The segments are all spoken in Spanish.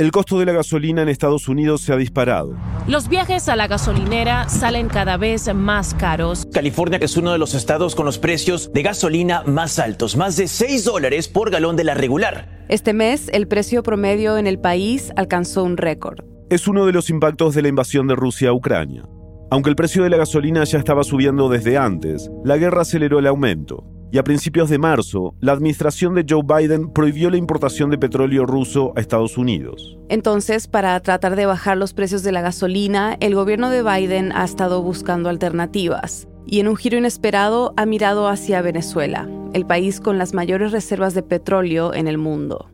El costo de la gasolina en Estados Unidos se ha disparado. Los viajes a la gasolinera salen cada vez más caros. California es uno de los estados con los precios de gasolina más altos, más de 6 dólares por galón de la regular. Este mes, el precio promedio en el país alcanzó un récord. Es uno de los impactos de la invasión de Rusia a Ucrania. Aunque el precio de la gasolina ya estaba subiendo desde antes, la guerra aceleró el aumento y a principios de marzo, la administración de Joe Biden prohibió la importación de petróleo ruso a Estados Unidos. Entonces, para tratar de bajar los precios de la gasolina, el gobierno de Biden ha estado buscando alternativas y en un giro inesperado ha mirado hacia Venezuela, el país con las mayores reservas de petróleo en el mundo.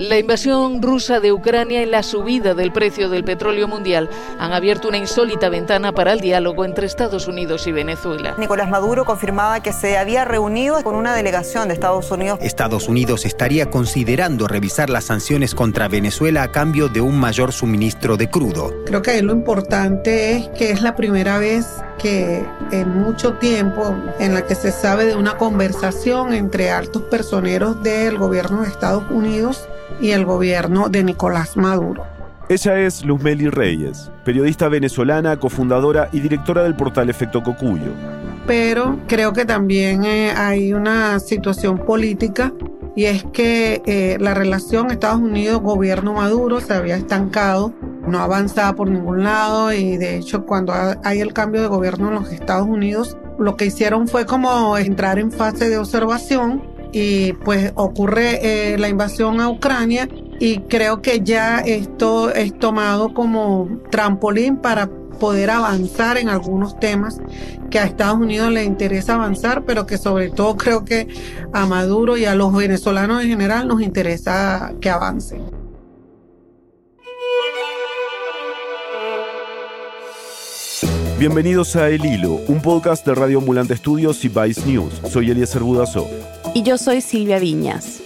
La invasión rusa de Ucrania y la subida del precio del petróleo mundial han abierto una insólita ventana para el diálogo entre Estados Unidos y Venezuela. Nicolás Maduro confirmaba que se había reunido con una delegación de Estados Unidos. Estados Unidos estaría considerando revisar las sanciones contra Venezuela a cambio de un mayor suministro de crudo. Creo que lo importante es que es la primera vez que en mucho tiempo en la que se sabe de una conversación entre altos personeros del gobierno de Estados Unidos y el gobierno de Nicolás Maduro. Ella es Luzmeli Reyes, periodista venezolana, cofundadora y directora del portal Efecto Cocuyo. Pero creo que también eh, hay una situación política y es que eh, la relación Estados Unidos-gobierno Maduro se había estancado, no avanzaba por ningún lado y de hecho cuando hay el cambio de gobierno en los Estados Unidos, lo que hicieron fue como entrar en fase de observación y pues ocurre eh, la invasión a Ucrania y creo que ya esto es tomado como trampolín para poder avanzar en algunos temas que a Estados Unidos le interesa avanzar, pero que sobre todo creo que a Maduro y a los venezolanos en general nos interesa que avancen. Bienvenidos a El Hilo, un podcast de Radio Ambulante Estudios y Vice News. Soy Eliezer Budasov. Y yo soy Silvia Viñas.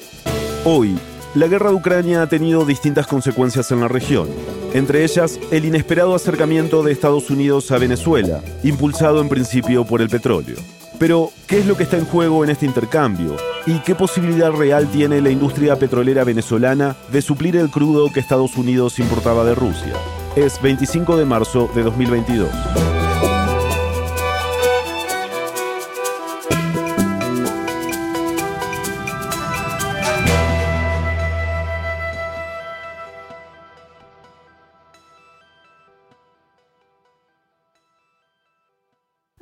Hoy, la guerra de Ucrania ha tenido distintas consecuencias en la región, entre ellas el inesperado acercamiento de Estados Unidos a Venezuela, impulsado en principio por el petróleo. Pero, ¿qué es lo que está en juego en este intercambio? ¿Y qué posibilidad real tiene la industria petrolera venezolana de suplir el crudo que Estados Unidos importaba de Rusia? Es 25 de marzo de 2022.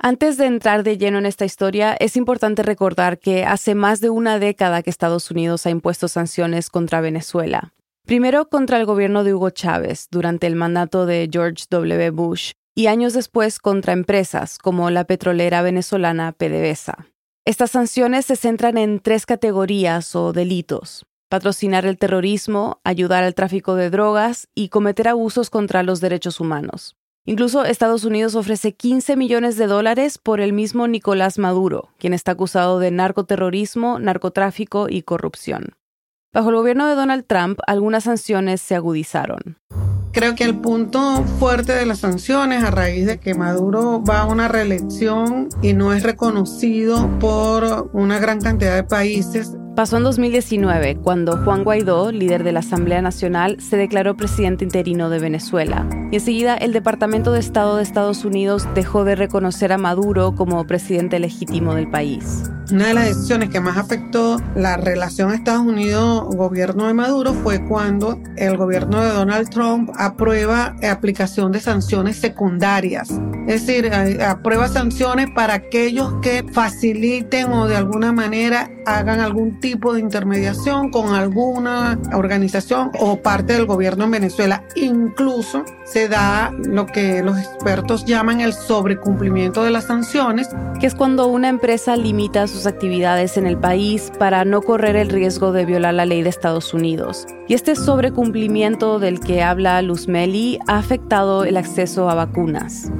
Antes de entrar de lleno en esta historia, es importante recordar que hace más de una década que Estados Unidos ha impuesto sanciones contra Venezuela. Primero contra el gobierno de Hugo Chávez durante el mandato de George W. Bush y años después contra empresas como la petrolera venezolana PDVSA. Estas sanciones se centran en tres categorías o delitos. Patrocinar el terrorismo, ayudar al tráfico de drogas y cometer abusos contra los derechos humanos. Incluso Estados Unidos ofrece 15 millones de dólares por el mismo Nicolás Maduro, quien está acusado de narcoterrorismo, narcotráfico y corrupción. Bajo el gobierno de Donald Trump, algunas sanciones se agudizaron. Creo que el punto fuerte de las sanciones a raíz de que Maduro va a una reelección y no es reconocido por una gran cantidad de países Pasó en 2019, cuando Juan Guaidó, líder de la Asamblea Nacional, se declaró presidente interino de Venezuela. Y enseguida el Departamento de Estado de Estados Unidos dejó de reconocer a Maduro como presidente legítimo del país. Una de las decisiones que más afectó la relación Estados Unidos-gobierno de Maduro fue cuando el gobierno de Donald Trump aprueba aplicación de sanciones secundarias. Es decir, aprueba sanciones para aquellos que faciliten o de alguna manera hagan algún tipo de intermediación con alguna organización o parte del gobierno en Venezuela. Incluso se da lo que los expertos llaman el sobrecumplimiento de las sanciones. Que es cuando una empresa limita sus actividades en el país para no correr el riesgo de violar la ley de Estados Unidos. Y este sobrecumplimiento del que habla Luz Meli ha afectado el acceso a vacunas.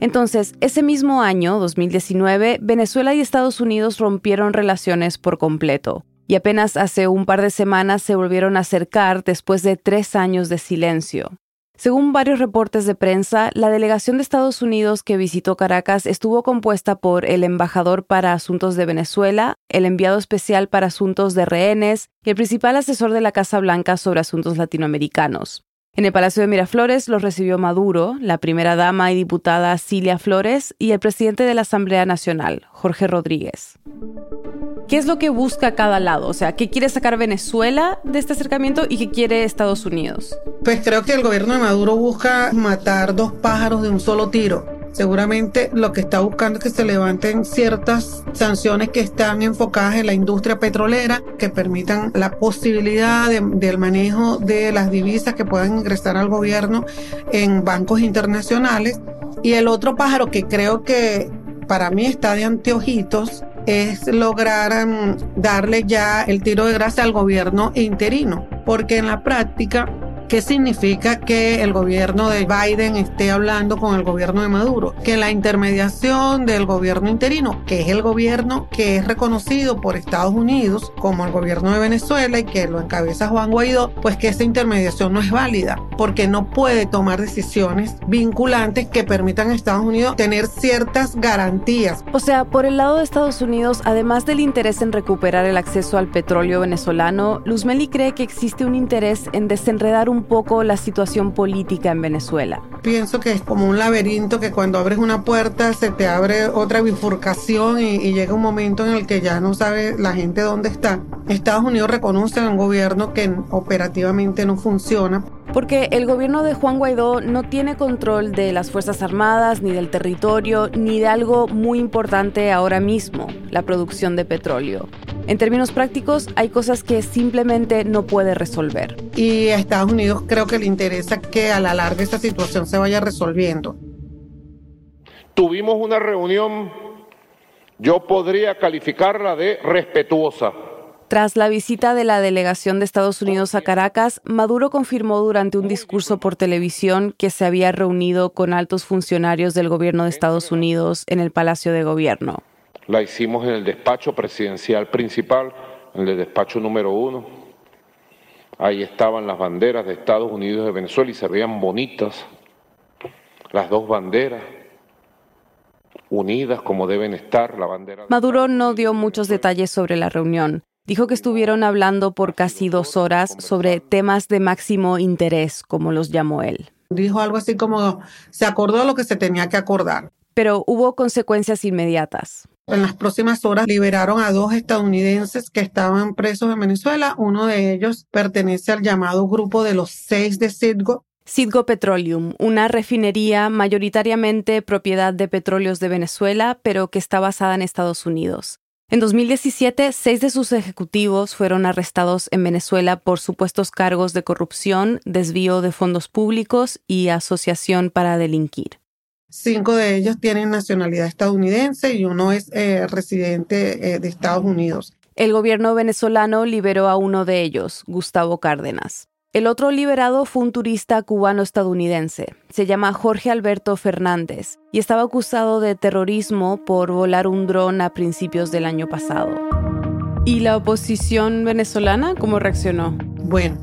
Entonces, ese mismo año, 2019, Venezuela y Estados Unidos rompieron relaciones por completo, y apenas hace un par de semanas se volvieron a acercar después de tres años de silencio. Según varios reportes de prensa, la delegación de Estados Unidos que visitó Caracas estuvo compuesta por el embajador para asuntos de Venezuela, el enviado especial para asuntos de rehenes y el principal asesor de la Casa Blanca sobre asuntos latinoamericanos. En el Palacio de Miraflores los recibió Maduro, la primera dama y diputada Cilia Flores y el presidente de la Asamblea Nacional, Jorge Rodríguez. ¿Qué es lo que busca cada lado? O sea, ¿qué quiere sacar Venezuela de este acercamiento y qué quiere Estados Unidos? Pues creo que el gobierno de Maduro busca matar dos pájaros de un solo tiro. Seguramente lo que está buscando es que se levanten ciertas sanciones que están enfocadas en la industria petrolera, que permitan la posibilidad del manejo de las divisas que puedan ingresar al gobierno en bancos internacionales. Y el otro pájaro que creo que para mí está de anteojitos es lograr mm, darle ya el tiro de gracia al gobierno interino, porque en la práctica ¿Qué significa que el gobierno de Biden esté hablando con el gobierno de Maduro? Que la intermediación del gobierno interino, que es el gobierno que es reconocido por Estados Unidos como el gobierno de Venezuela y que lo encabeza Juan Guaidó, pues que esa intermediación no es válida, porque no puede tomar decisiones vinculantes que permitan a Estados Unidos tener ciertas garantías. O sea, por el lado de Estados Unidos, además del interés en recuperar el acceso al petróleo venezolano, Luzmeli cree que existe un interés en desenredar un un poco la situación política en Venezuela. Pienso que es como un laberinto que cuando abres una puerta se te abre otra bifurcación y, llega un momento en el que ya no sabe la gente dónde está. Estados Unidos reconoce a un gobierno que operativamente no funciona. Porque el gobierno de Juan Guaidó no tiene control de las Fuerzas Armadas, ni del territorio, ni de algo muy importante ahora mismo, la producción de petróleo. En términos prácticos, hay cosas que simplemente no puede resolver. Y a Estados Unidos creo que le interesa que a la larga esta situación se vaya resolviendo. Tuvimos una reunión, yo podría calificarla de respetuosa. Tras la visita de la delegación de Estados Unidos a Caracas, Maduro confirmó durante un discurso por televisión que se había reunido con altos funcionarios del gobierno de Estados Unidos en el Palacio de Gobierno la hicimos en el despacho presidencial principal, en el despacho número uno. Ahí estaban las banderas de Estados Unidos y de Venezuela y se veían bonitas las dos banderas unidas como deben estar la bandera. Maduro no dio muchos detalles sobre la reunión. Dijo que estuvieron hablando por casi dos horas sobre temas de máximo interés, como los llamó él. Dijo algo así como, se acordó lo que se tenía que acordar. Pero hubo consecuencias inmediatas. En las próximas horas liberaron a dos estadounidenses que estaban presos en Venezuela. Uno de ellos pertenece al llamado grupo de los seis de Citgo. Citgo Petroleum, una refinería mayoritariamente propiedad de petróleos de Venezuela, pero que está basada en Estados Unidos. En 2017, seis de sus ejecutivos fueron arrestados en Venezuela por supuestos cargos de corrupción, desvío de fondos públicos y asociación para delinquir. Cinco de ellos tienen nacionalidad estadounidense y uno es eh, residente eh, de Estados Unidos. El gobierno venezolano liberó a uno de ellos, Gustavo Cárdenas. El otro liberado fue un turista cubano-estadounidense. Se llama Jorge Alberto Fernández y estaba acusado de terrorismo por volar un dron a principios del año pasado. ¿Y la oposición venezolana cómo reaccionó? Bueno,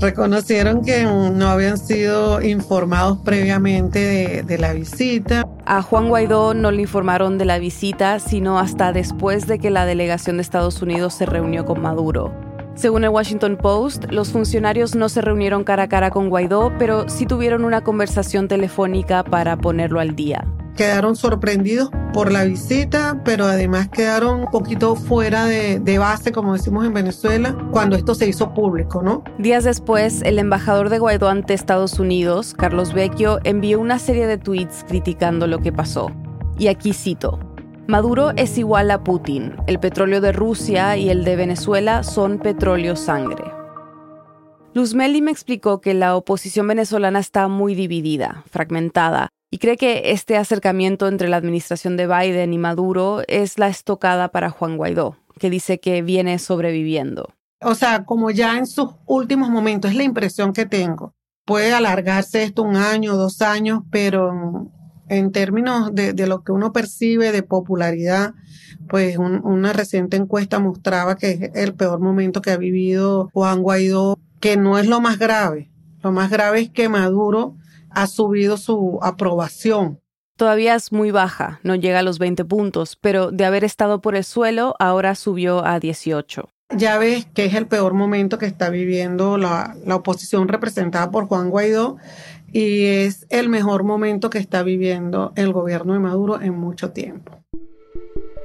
reconocieron que no habían sido informados previamente de, la visita. A Juan Guaidó no le informaron de la visita, sino hasta después de que la delegación de Estados Unidos se reunió con Maduro. Según el Washington Post, los funcionarios no se reunieron cara a cara con Guaidó, pero sí tuvieron una conversación telefónica para ponerlo al día quedaron sorprendidos por la visita, pero además quedaron un poquito fuera de, base, como decimos en Venezuela, cuando esto se hizo público, ¿no? Días después, el embajador de Guaidó ante Estados Unidos, Carlos Vecchio, envió una serie de tweets criticando lo que pasó. Y aquí cito. Maduro es igual a Putin. El petróleo de Rusia y el de Venezuela son petróleo sangre. Luzmeli me explicó que la oposición venezolana está muy dividida, fragmentada, y cree que este acercamiento entre la administración de Biden y Maduro es la estocada para Juan Guaidó, que dice que viene sobreviviendo. O sea, como ya en sus últimos momentos, es la impresión que tengo. Puede alargarse esto un año, dos años, pero en términos de, lo que uno percibe de popularidad, pues una reciente encuesta mostraba que es el peor momento que ha vivido Juan Guaidó, que no es lo más grave, Lo más grave es que Maduro ha subido su aprobación. Todavía es muy baja, no llega a los 20 puntos, pero de haber estado por el suelo, ahora subió a 18. Ya ves que es el peor momento que está viviendo la, la oposición representada por Juan Guaidó y es el mejor momento que está viviendo el gobierno de Maduro en mucho tiempo.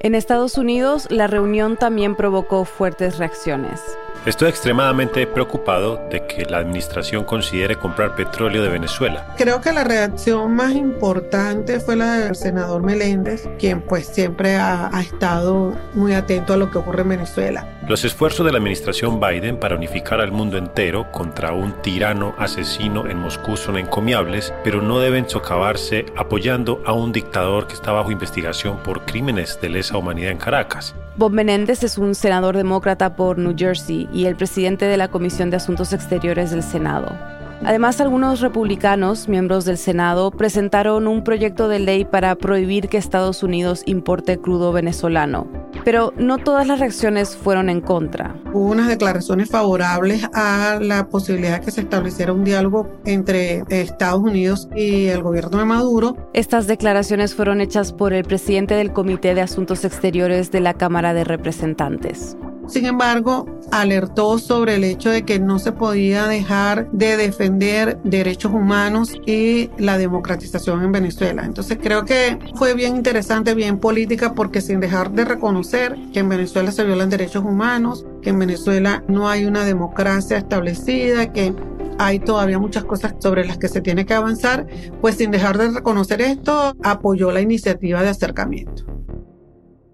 En Estados Unidos, la reunión también provocó fuertes reacciones. Estoy extremadamente preocupado de que la administración considere comprar petróleo de Venezuela. Creo que la reacción más importante fue la del senador Meléndez, quien pues siempre ha, ha, estado muy atento a lo que ocurre en Venezuela. Los esfuerzos de la administración Biden para unificar al mundo entero contra un tirano asesino en Moscú son encomiables, pero no deben socavarse apoyando a un dictador que está bajo investigación por crímenes de lesa humanidad en Caracas. Bob Menéndez es un senador demócrata por New Jersey y el presidente de la Comisión de Asuntos Exteriores del Senado. Además, algunos republicanos, miembros del Senado, presentaron un proyecto de ley para prohibir que Estados Unidos importe crudo venezolano. Pero no todas las reacciones fueron en contra. Hubo unas declaraciones favorables a la posibilidad de que se estableciera un diálogo entre Estados Unidos y el gobierno de Maduro. Estas declaraciones fueron hechas por el presidente del Comité de Asuntos Exteriores de la Cámara de Representantes. Sin embargo, alertó sobre el hecho de que no se podía dejar de defender derechos humanos y la democratización en Venezuela. Entonces creo que fue bien interesante, bien política, porque sin dejar de reconocer que en Venezuela se violan derechos humanos, que en Venezuela no hay una democracia establecida, que hay todavía muchas cosas sobre las que se tiene que avanzar, pues sin dejar de reconocer esto, apoyó la iniciativa de acercamiento.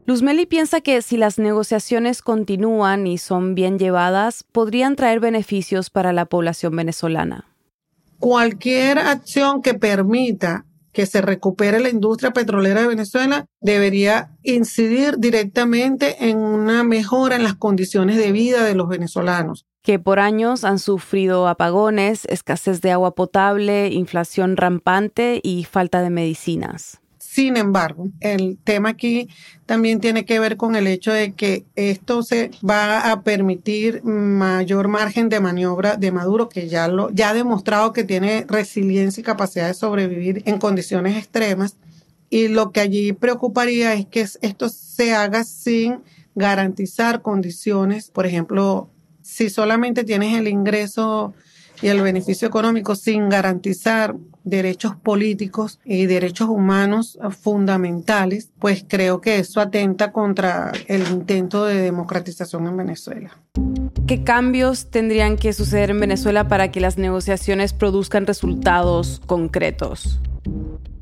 Luzmeli piensa que si las negociaciones continúan y son bien llevadas, podrían traer beneficios para la población venezolana. Cualquier acción que permita que se recupere la industria petrolera de Venezuela debería incidir directamente en una mejora en las condiciones de vida de los venezolanos que por años han sufrido apagones, escasez de agua potable, inflación rampante y falta de medicinas. Sin embargo, el tema aquí también tiene que ver con el hecho de que esto se va a permitir mayor margen de maniobra de Maduro, que ya lo ya ha demostrado que tiene resiliencia y capacidad de sobrevivir en condiciones extremas. Y lo que allí preocuparía es que esto se haga sin garantizar condiciones, por ejemplo, si solamente tienes el ingreso y el beneficio económico sin garantizar derechos políticos y derechos humanos fundamentales, pues creo que eso atenta contra el intento de democratización en Venezuela. ¿Qué cambios tendrían que suceder en Venezuela para que las negociaciones produzcan resultados concretos?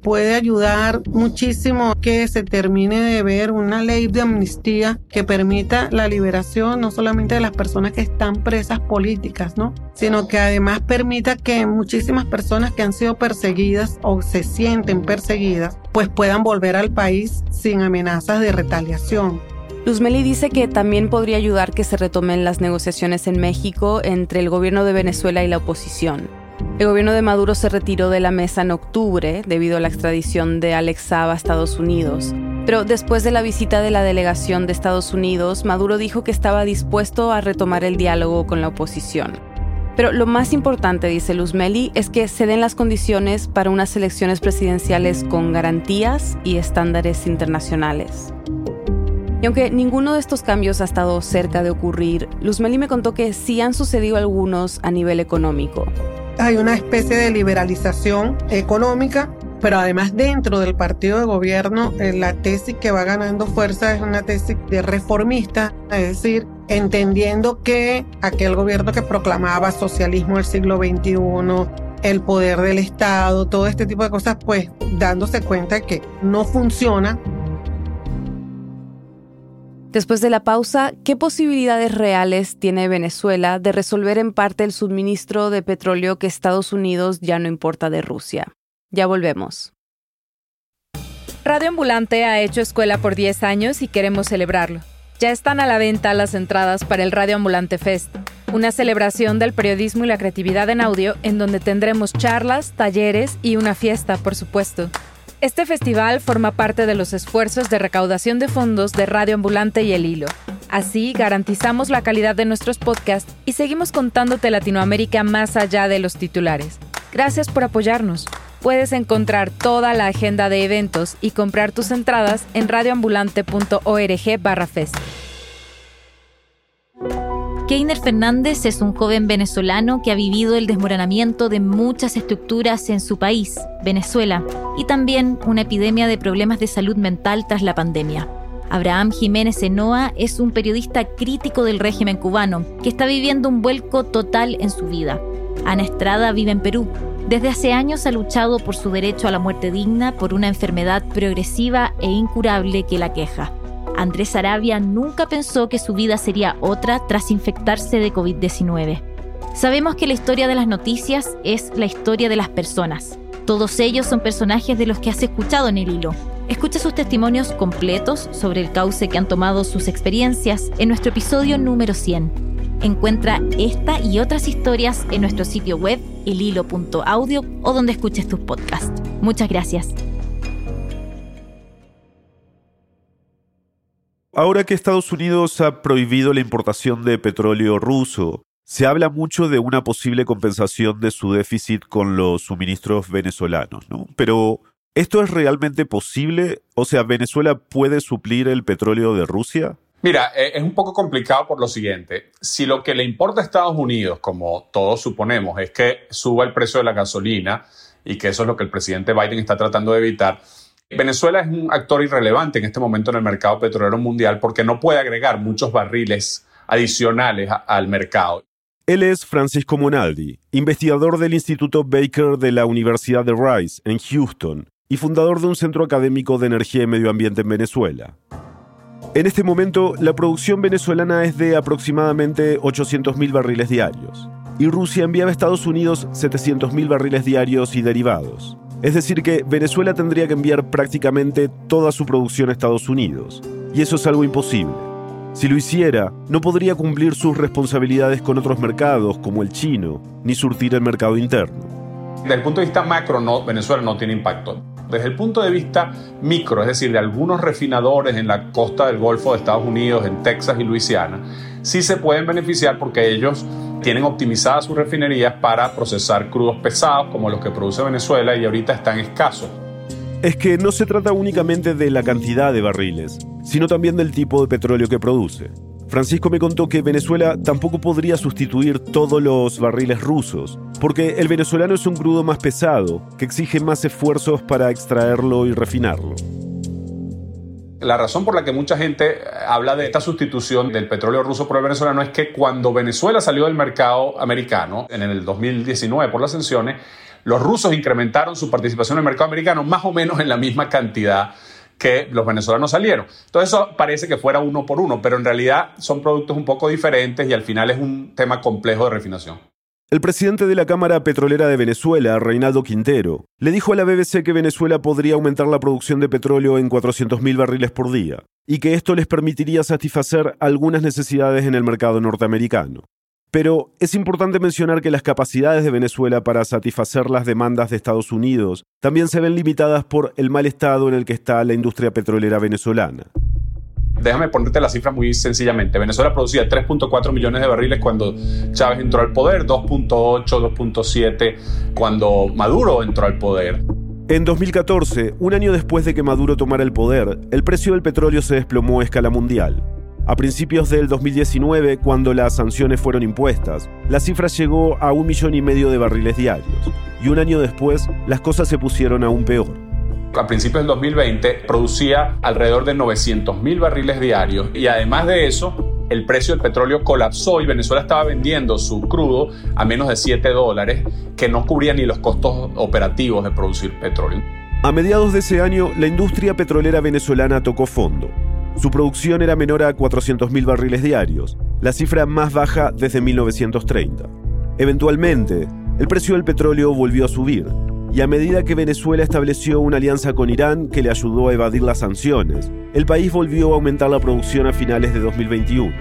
Puede ayudar muchísimo que se termine de ver una ley de amnistía que permita la liberación no solamente de las personas que están presas políticas, ¿no? Sino que además permita que muchísimas personas que han sido perseguidas o se sienten perseguidas, pues puedan volver al país sin amenazas de retaliación. Luzmeli dice que también podría ayudar que se retomen las negociaciones en México entre el gobierno de Venezuela y la oposición. El gobierno de Maduro se retiró de la mesa en octubre debido a la extradición de Alex Saab a Estados Unidos. Pero después de la visita de la delegación de Estados Unidos, Maduro dijo que estaba dispuesto a retomar el diálogo con la oposición. Pero lo más importante, dice Luz Meli, es que se den las condiciones para unas elecciones presidenciales con garantías y estándares internacionales. Y aunque ninguno de estos cambios ha estado cerca de ocurrir, Luz Meli me contó que sí han sucedido algunos a nivel económico hay una especie de liberalización económica, pero además dentro del partido de gobierno eh, la tesis que va ganando fuerza es una tesis de reformista, es decir, entendiendo que aquel gobierno que proclamaba socialismo del siglo XXI, el poder del Estado, todo este tipo de cosas, pues dándose cuenta de que no funciona Después de la pausa, ¿qué posibilidades reales tiene Venezuela de resolver en parte el suministro de petróleo que Estados Unidos ya no importa de Rusia? Ya volvemos. Radio Ambulante ha hecho escuela por 10 años y queremos celebrarlo. Ya están a la venta las entradas para el Radio Ambulante Fest, una celebración del periodismo y la creatividad en audio en donde tendremos charlas, talleres y una fiesta, por supuesto. Este festival forma parte de los esfuerzos de recaudación de fondos de Radio Ambulante y El Hilo. Así garantizamos la calidad de nuestros podcasts y seguimos contándote Latinoamérica más allá de los titulares. Gracias por apoyarnos. Puedes encontrar toda la agenda de eventos y comprar tus entradas en radioambulante.org. Keiner Fernández es un joven venezolano que ha vivido el desmoronamiento de muchas estructuras en su país, Venezuela, y también una epidemia de problemas de salud mental tras la pandemia. Abraham Jiménez Enoa es un periodista crítico del régimen cubano que está viviendo un vuelco total en su vida. Ana Estrada vive en Perú. Desde hace años ha luchado por su derecho a la muerte digna por una enfermedad progresiva e incurable que la queja. Andrés Arabia nunca pensó que su vida sería otra tras infectarse de COVID-19. Sabemos que la historia de las noticias es la historia de las personas. Todos ellos son personajes de los que has escuchado en el hilo, Escucha sus testimonios completos sobre el cauce que han tomado sus experiencias en nuestro episodio número 100. Encuentra esta y otras historias en nuestro sitio web elhilo.audio o donde escuches tus podcasts. Muchas gracias. Ahora que Estados Unidos ha prohibido la importación de petróleo ruso, se habla mucho de una posible compensación de su déficit con los suministros venezolanos, ¿no? Pero ¿Esto es realmente posible? O sea, ¿Venezuela puede suplir el petróleo de Rusia? Mira, eh, es un poco complicado por lo siguiente. Si lo que le importa a Estados Unidos, como todos suponemos, es que suba el precio de la gasolina y que eso es lo que el presidente Biden está tratando de evitar, Venezuela es un actor irrelevante en este momento en el mercado petrolero mundial porque no puede agregar muchos barriles adicionales al mercado. Él es Francisco Monaldi, investigador del Instituto Baker de la Universidad de Rice en Houston y fundador de un centro académico de energía y medio ambiente en Venezuela. En este momento, la producción venezolana es de aproximadamente 800.000 barriles diarios, y Rusia enviaba a Estados Unidos 700.000 barriles diarios y derivados. Es decir, que Venezuela tendría que enviar prácticamente toda su producción a Estados Unidos, y eso es algo imposible. Si lo hiciera, no podría cumplir sus responsabilidades con otros mercados como el chino, ni surtir el mercado interno. Desde el punto de vista macro, Venezuela no tiene impacto. Desde el punto de vista micro, es decir, de algunos refinadores en la costa del Golfo de Estados Unidos, en Texas y Luisiana, sí se pueden beneficiar porque ellos tienen optimizadas sus refinerías para procesar crudos pesados como los que produce Venezuela y ahorita están escasos. Es que no se trata únicamente de la cantidad de barriles, sino también del tipo de petróleo que produce. Francisco me contó que Venezuela tampoco podría sustituir todos los barriles rusos, porque el venezolano es un crudo más pesado, que exige más esfuerzos para extraerlo y refinarlo. La razón por la que mucha gente habla de esta sustitución del petróleo ruso por el venezolano es que cuando Venezuela salió del mercado americano en el 2019 por las sanciones, los rusos incrementaron su participación en el mercado americano más o menos en la misma cantidad que los venezolanos salieron. Entonces eso parece que fuera uno por uno, pero en realidad son productos un poco diferentes y al final es un tema complejo de refinación. El presidente de la Cámara Petrolera de Venezuela, Reinaldo Quintero, le dijo a la BBC que Venezuela podría aumentar la producción de petróleo en 400.000 barriles por día y que esto les permitiría satisfacer algunas necesidades en el mercado norteamericano. Pero es importante mencionar que las capacidades de Venezuela para satisfacer las demandas de Estados Unidos también se ven limitadas por el mal estado en el que está la industria petrolera venezolana. Déjame ponerte la cifra muy sencillamente. Venezuela producía 3.4 millones de barriles cuando Chávez entró al poder, 2.8, 2.7 cuando Maduro entró al poder. En 2014, un año después de que Maduro tomara el poder, el precio del petróleo se desplomó a escala mundial. A principios del 2019, cuando las sanciones fueron impuestas, la cifra llegó a un millón y medio de barriles diarios, y un año después las cosas se pusieron aún peor. A principios del 2020 producía alrededor de 900 mil barriles diarios y además de eso, el precio del petróleo colapsó y Venezuela estaba vendiendo su crudo a menos de 7 dólares, que no cubría ni los costos operativos de producir petróleo. A mediados de ese año, la industria petrolera venezolana tocó fondo su producción era menor a 400.000 barriles diarios, la cifra más baja desde 1930. Eventualmente, el precio del petróleo volvió a subir, y a medida que Venezuela estableció una alianza con Irán que le ayudó a evadir las sanciones, el país volvió a aumentar la producción a finales de 2021.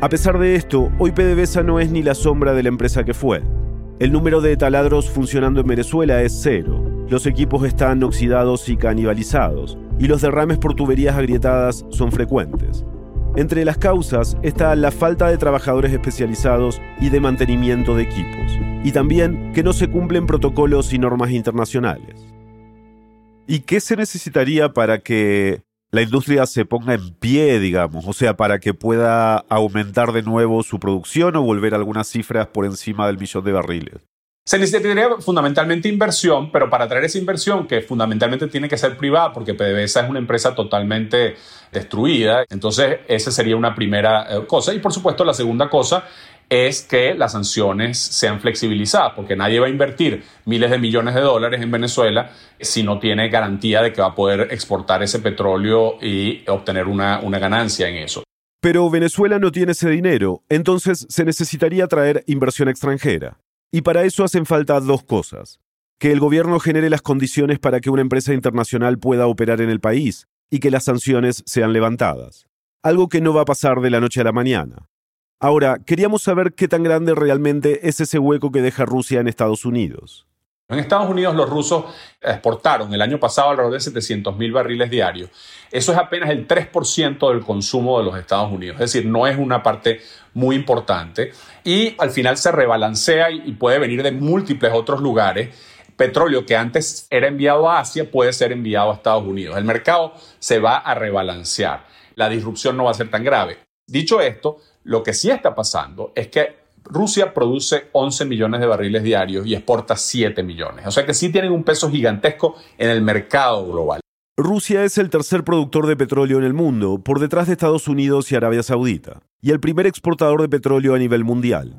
A pesar de esto, hoy PDVSA no es ni la sombra de la empresa que fue. El número de taladros funcionando en Venezuela es cero, los equipos están oxidados y canibalizados, y los derrames por tuberías agrietadas son frecuentes. Entre las causas está la falta de trabajadores especializados y de mantenimiento de equipos, y también que no se cumplen protocolos y normas internacionales. ¿Y qué se necesitaría para que la industria se ponga en pie, digamos? O sea, para que pueda aumentar de nuevo su producción o volver algunas cifras por encima del millón de barriles. Se necesitaría fundamentalmente inversión, pero para traer esa inversión, que fundamentalmente tiene que ser privada, porque PDVSA es una empresa totalmente destruida, entonces esa sería una primera eh, cosa. Y por supuesto, la segunda cosa es que las sanciones sean flexibilizadas, porque nadie va a invertir miles de millones de dólares en Venezuela si no tiene garantía de que va a poder exportar ese petróleo y obtener una, una ganancia en eso. Pero Venezuela no tiene ese dinero, entonces se necesitaría traer inversión extranjera. Y para eso hacen falta dos cosas. Que el gobierno genere las condiciones para que una empresa internacional pueda operar en el país y que las sanciones sean levantadas. Algo que no va a pasar de la noche a la mañana. Ahora, queríamos saber qué tan grande realmente es ese hueco que deja Rusia en Estados Unidos. En Estados Unidos los rusos exportaron el año pasado alrededor de 700 mil barriles diarios. Eso es apenas el 3% del consumo de los Estados Unidos. Es decir, no es una parte muy importante. Y al final se rebalancea y puede venir de múltiples otros lugares. Petróleo que antes era enviado a Asia puede ser enviado a Estados Unidos. El mercado se va a rebalancear. La disrupción no va a ser tan grave. Dicho esto, lo que sí está pasando es que Rusia produce 11 millones de barriles diarios y exporta 7 millones. O sea que sí tienen un peso gigantesco en el mercado global. Rusia es el tercer productor de petróleo en el mundo, por detrás de Estados Unidos y Arabia Saudita, y el primer exportador de petróleo a nivel mundial.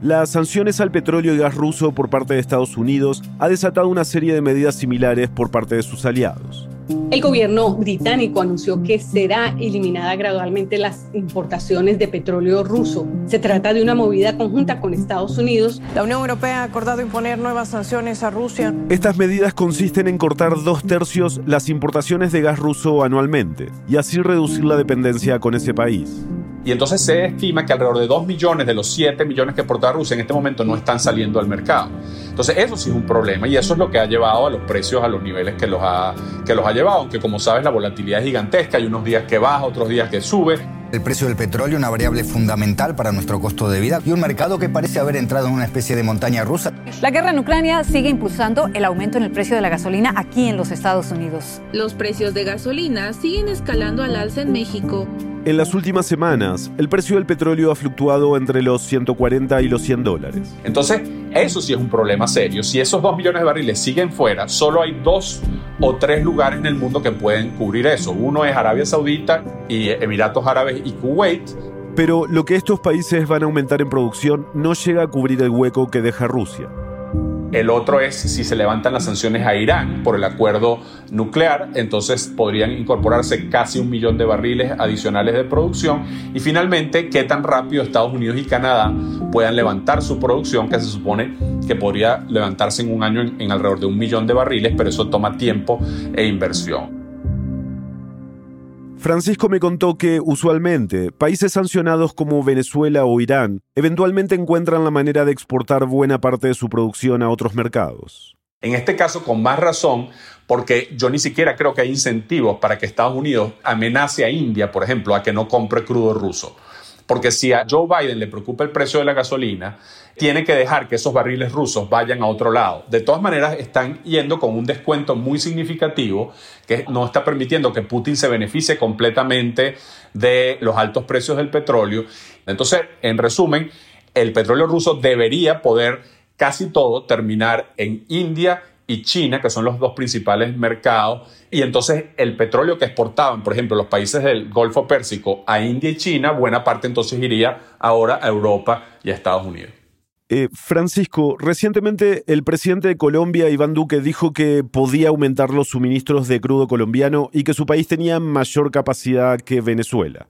Las sanciones al petróleo y gas ruso por parte de Estados Unidos ha desatado una serie de medidas similares por parte de sus aliados. El gobierno británico anunció que será eliminada gradualmente las importaciones de petróleo ruso. Se trata de una movida conjunta con Estados Unidos. La Unión Europea ha acordado imponer nuevas sanciones a Rusia. Estas medidas consisten en cortar dos tercios las importaciones de gas ruso anualmente y así reducir la dependencia con ese país. Y entonces se estima que alrededor de 2 millones de los 7 millones que exporta Rusia en este momento no están saliendo al mercado. Entonces eso sí es un problema y eso es lo que ha llevado a los precios a los niveles que los ha, que los ha llevado, aunque como sabes la volatilidad es gigantesca, hay unos días que baja, otros días que sube. El precio del petróleo, una variable fundamental para nuestro costo de vida y un mercado que parece haber entrado en una especie de montaña rusa. La guerra en Ucrania sigue impulsando el aumento en el precio de la gasolina aquí en los Estados Unidos. Los precios de gasolina siguen escalando al alza en México. En las últimas semanas, el precio del petróleo ha fluctuado entre los 140 y los 100 dólares. Entonces, eso sí es un problema serio. Si esos 2 millones de barriles siguen fuera, solo hay dos o tres lugares en el mundo que pueden cubrir eso. Uno es Arabia Saudita y Emiratos Árabes y Kuwait. Pero lo que estos países van a aumentar en producción no llega a cubrir el hueco que deja Rusia. El otro es si se levantan las sanciones a Irán por el acuerdo nuclear, entonces podrían incorporarse casi un millón de barriles adicionales de producción. Y finalmente, qué tan rápido Estados Unidos y Canadá puedan levantar su producción, que se supone que podría levantarse en un año en, en alrededor de un millón de barriles, pero eso toma tiempo e inversión. Francisco me contó que, usualmente, países sancionados como Venezuela o Irán eventualmente encuentran la manera de exportar buena parte de su producción a otros mercados. En este caso, con más razón, porque yo ni siquiera creo que hay incentivos para que Estados Unidos amenace a India, por ejemplo, a que no compre crudo ruso. Porque si a Joe Biden le preocupa el precio de la gasolina, tiene que dejar que esos barriles rusos vayan a otro lado. De todas maneras, están yendo con un descuento muy significativo que no está permitiendo que Putin se beneficie completamente de los altos precios del petróleo. Entonces, en resumen, el petróleo ruso debería poder casi todo terminar en India y China, que son los dos principales mercados, y entonces el petróleo que exportaban, por ejemplo, los países del Golfo Pérsico a India y China, buena parte entonces iría ahora a Europa y a Estados Unidos. Eh, Francisco, recientemente el presidente de Colombia, Iván Duque, dijo que podía aumentar los suministros de crudo colombiano y que su país tenía mayor capacidad que Venezuela.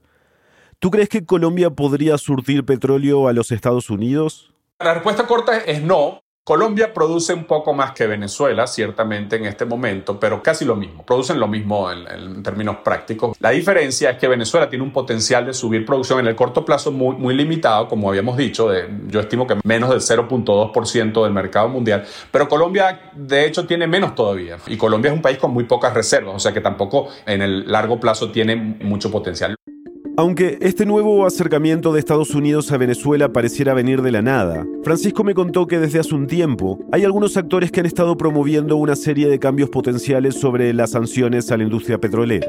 ¿Tú crees que Colombia podría surtir petróleo a los Estados Unidos? La respuesta corta es no, Colombia produce un poco más que Venezuela, ciertamente en este momento, pero casi lo mismo. Producen lo mismo en, términos prácticos. La diferencia es que Venezuela tiene un potencial de subir producción en el corto plazo muy, muy limitado, como habíamos dicho. De, yo estimo que menos del 0.2% del mercado mundial. Pero Colombia, de hecho, tiene menos todavía. Y Colombia es un país con muy pocas reservas, o sea que tampoco en el largo plazo tiene mucho potencial. Aunque este nuevo acercamiento de Estados Unidos a Venezuela pareciera venir de la nada, Francisco me contó que desde hace un tiempo hay algunos actores que han estado promoviendo una serie de cambios potenciales sobre las sanciones a la industria petrolera.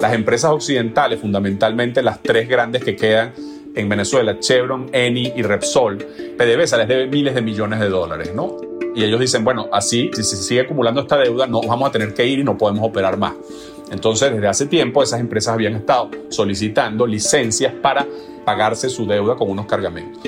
Las empresas occidentales, fundamentalmente las tres grandes que quedan en Venezuela, Chevron, Eni y Repsol, PDVSA les debe miles de millones de dólares, ¿no? Y ellos dicen, bueno, así, si se sigue acumulando esta deuda, no vamos a tener que ir y no podemos operar más. Entonces, desde hace tiempo, esas empresas habían estado solicitando licencias para pagarse su deuda con unos cargamentos.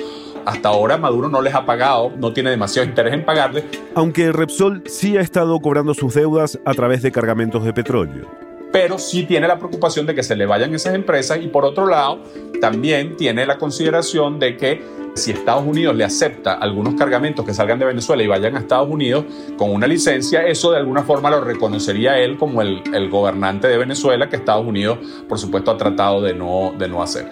Hasta ahora Maduro no les ha pagado, no tiene demasiado interés en pagarles. Aunque Repsol sí ha estado cobrando sus deudas a través de cargamentos de petróleo pero sí tiene la preocupación de que se le vayan esas empresas y por otro lado también tiene la consideración de que si Estados Unidos le acepta algunos cargamentos que salgan de Venezuela y vayan a Estados Unidos con una licencia, eso de alguna forma lo reconocería él como el, gobernante de Venezuela que Estados Unidos, por supuesto, ha tratado de no, de no hacer.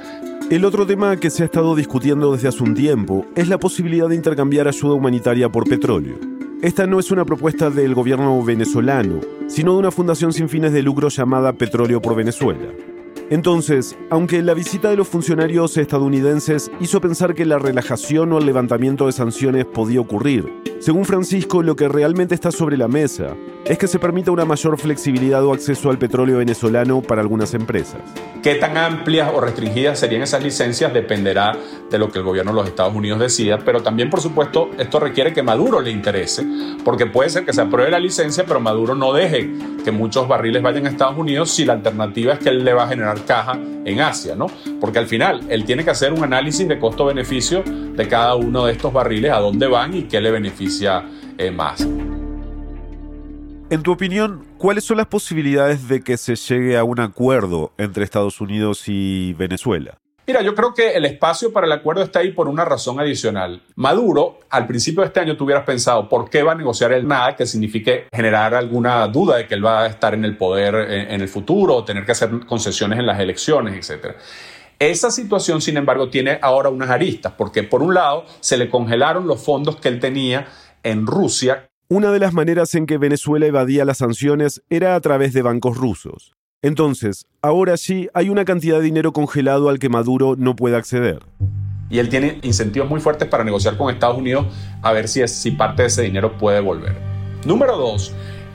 El otro tema que se ha estado discutiendo desde hace un tiempo es la posibilidad de intercambiar ayuda humanitaria por petróleo. Esta no es una propuesta del gobierno venezolano, sino de una fundación sin fines de lucro llamada Petróleo por Venezuela. Entonces, aunque la visita de los funcionarios estadounidenses hizo pensar que la relajación o el levantamiento de sanciones podía ocurrir, según Francisco lo que realmente está sobre la mesa es que se permita una mayor flexibilidad o acceso al petróleo venezolano para algunas empresas. Qué tan amplias o restringidas serían esas licencias dependerá de lo que el gobierno de los Estados Unidos decida, pero también por supuesto esto requiere que Maduro le interese, porque puede ser que se apruebe la licencia, pero Maduro no deje que muchos barriles vayan a Estados Unidos si la alternativa es que él le va a generar caja en Asia, ¿no? Porque al final él tiene que hacer un análisis de costo-beneficio de cada uno de estos barriles, a dónde van y qué le beneficia eh, más. En tu opinión, ¿cuáles son las posibilidades de que se llegue a un acuerdo entre Estados Unidos y Venezuela? Mira, yo creo que el espacio para el acuerdo está ahí por una razón adicional. Maduro, al principio de este año, tú hubieras pensado, ¿por qué va a negociar el nada que signifique generar alguna duda de que él va a estar en el poder en, el futuro o tener que hacer concesiones en las elecciones, etcétera? Esa situación, sin embargo, tiene ahora unas aristas, porque por un lado se le congelaron los fondos que él tenía en Rusia una de las maneras en que Venezuela evadía las sanciones era a través de bancos rusos. Entonces, ahora sí hay una cantidad de dinero congelado al que Maduro no puede acceder. Y él tiene incentivos muy fuertes para negociar con Estados Unidos a ver si, si parte de ese dinero puede volver. Número dos,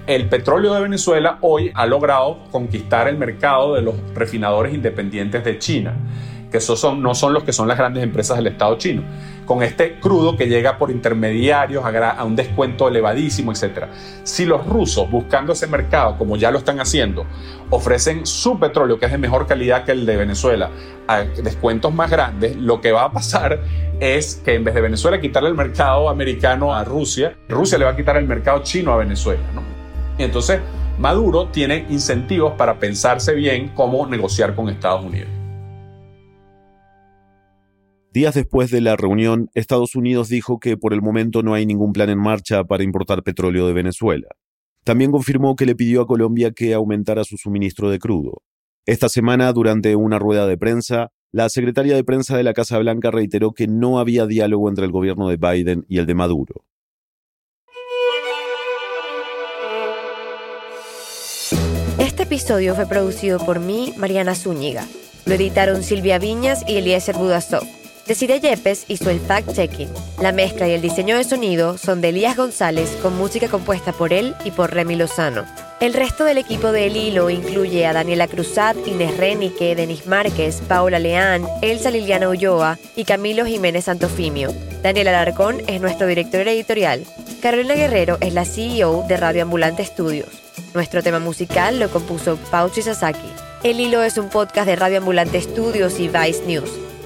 el petróleo de Venezuela hoy ha logrado conquistar el mercado de los refinadores independientes de China que esos son, no son los que son las grandes empresas del Estado chino. Con este crudo que llega por intermediarios a, un descuento elevadísimo, etc. Si los rusos, buscando ese mercado, como ya lo están haciendo, ofrecen su petróleo, que es de mejor calidad que el de Venezuela, a descuentos más grandes, lo que va a pasar es que en vez de Venezuela quitarle el mercado americano a Rusia, Rusia le va a quitar el mercado chino a Venezuela. entonces Maduro tiene incentivos para pensarse bien cómo negociar con Estados Unidos. Días después de la reunión, Estados Unidos dijo que por el momento no hay ningún plan en marcha para importar petróleo de Venezuela. También confirmó que le pidió a Colombia que aumentara su suministro de crudo. Esta semana, durante una rueda de prensa, la secretaria de prensa de la Casa Blanca reiteró que no había diálogo entre el gobierno de Biden y el de Maduro. Este episodio fue producido por mí, Mariana Zúñiga. Lo editaron Silvia Viñas y Eliezer Budasov. Decide Yepes hizo el fact-checking. La mezcla y el diseño de sonido son de Elías González con música compuesta por él y por Remy Lozano. El resto del equipo de El Hilo incluye a Daniela Cruzat, Inés Renique, Denis Márquez, Paula Leán, Elsa Liliana Ulloa y Camilo Jiménez Santofimio. Daniel Alarcón es nuestro director editorial. Carolina Guerrero es la CEO de Radio Ambulante Studios. Nuestro tema musical lo compuso Pauchi Sasaki. El Hilo es un podcast de Radio Ambulante Studios y Vice News.